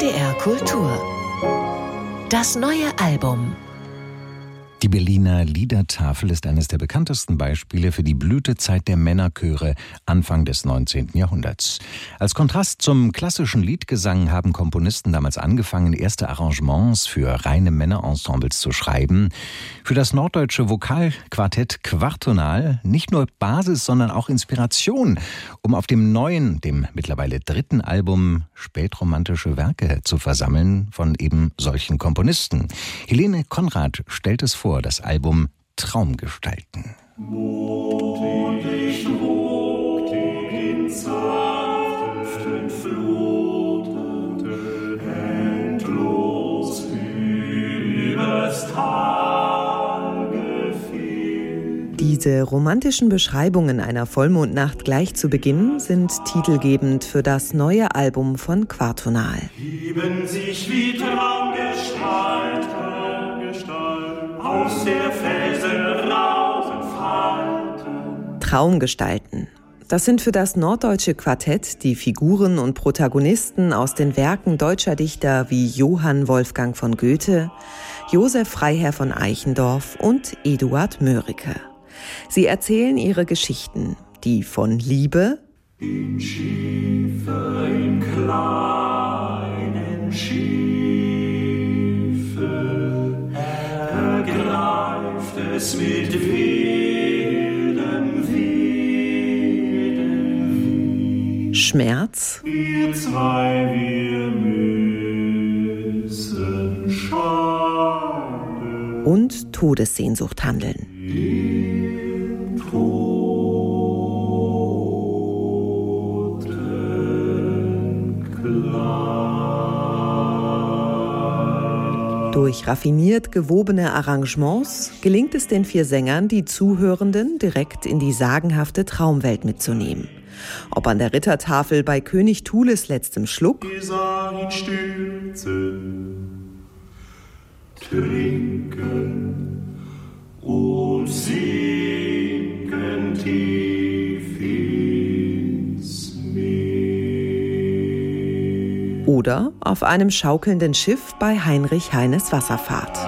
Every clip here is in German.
NDR Kultur. Das neue Album. Die Berliner Liedertafel ist eines der bekanntesten Beispiele für die Blütezeit der Männerchöre Anfang des 19. Jahrhunderts. Als Kontrast zum klassischen Liedgesang haben Komponisten damals angefangen, erste Arrangements für reine Männerensembles zu schreiben. Für das norddeutsche Vokalquartett Quartonal nicht nur Basis, sondern auch Inspiration, um auf dem neuen, dem mittlerweile dritten Album spätromantische Werke zu versammeln von eben solchen Komponisten. Helene Konrad stellt es vor vor das Album Traumgestalten. Mond, ich wog in sanften Fluten, endlos übers. Diese romantischen Beschreibungen einer Vollmondnacht gleich zu Beginn sind titelgebend für das neue Album von Quartonal. Hieben sich wie Traumgestalten Traumgestalten. Das sind für das norddeutsche Quartett die Figuren und Protagonisten aus den Werken deutscher Dichter wie Johann Wolfgang von Goethe, Josef Freiherr von Eichendorff und Eduard Mörike. Sie erzählen ihre Geschichten, die von Liebe in Schiefe, Schmerz. Wir zwei, wir müssen schaden. Und Todessehnsucht handeln. Durch raffiniert gewobene Arrangements gelingt es den vier Sängern, die Zuhörenden direkt in die sagenhafte Traumwelt mitzunehmen. Ob an der Rittertafel bei König Thules letztem Schluck stürzen, trinken und sinken tief ins oder auf einem schaukelnden Schiff bei Heinrich Heines Wasserfahrt.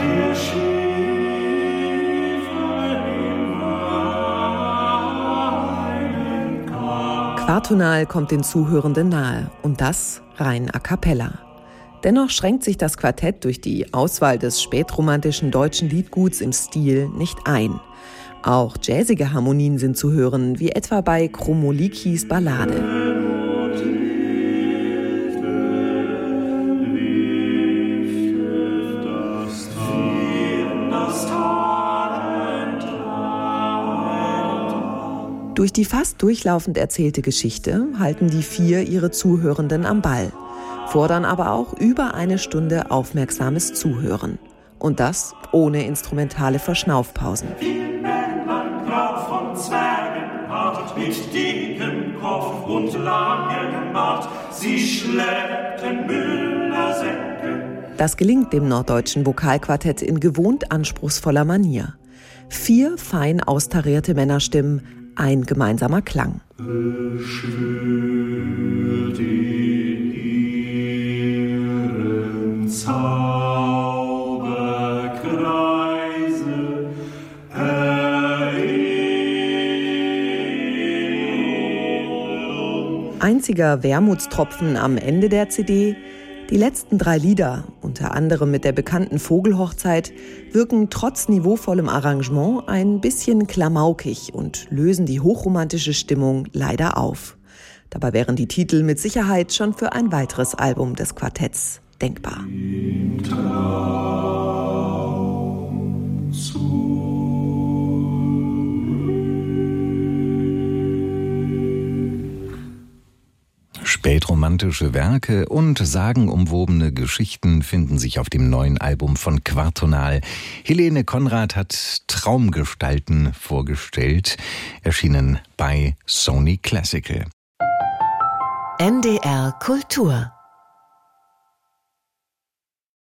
Quartonal kommt den Zuhörenden nahe und das rein a cappella. Dennoch schränkt sich das Quartett durch die Auswahl des spätromantischen deutschen Liedguts im Stil nicht ein. Auch jazzige Harmonien sind zu hören, wie etwa bei Chromolikis Ballade. Durch die fast durchlaufend erzählte Geschichte halten die vier ihre Zuhörenden am Ball, fordern aber auch über eine Stunde aufmerksames Zuhören. Und das ohne instrumentale Verschnaufpausen. mit dicken Kopf und langem Bart, sie schleppten Müllersäcke. Das gelingt dem norddeutschen Vokalquartett in gewohnt anspruchsvoller Manier. Vier fein austarierte Männerstimmen ein gemeinsamer Klang. Einziger Wermutstropfen am Ende der CD die letzten drei Lieder, unter anderem mit der bekannten Vogelhochzeit, wirken trotz niveauvollem Arrangement ein bisschen klamaukig und lösen die hochromantische Stimmung leider auf. Dabei wären die Titel mit Sicherheit schon für ein weiteres Album des Quartetts denkbar. Spätromantische Werke und sagenumwobene Geschichten finden sich auf dem neuen Album von Quartonal. Helene Konrad hat Traumgestalten vorgestellt, erschienen bei Sony Classical. NDR Kultur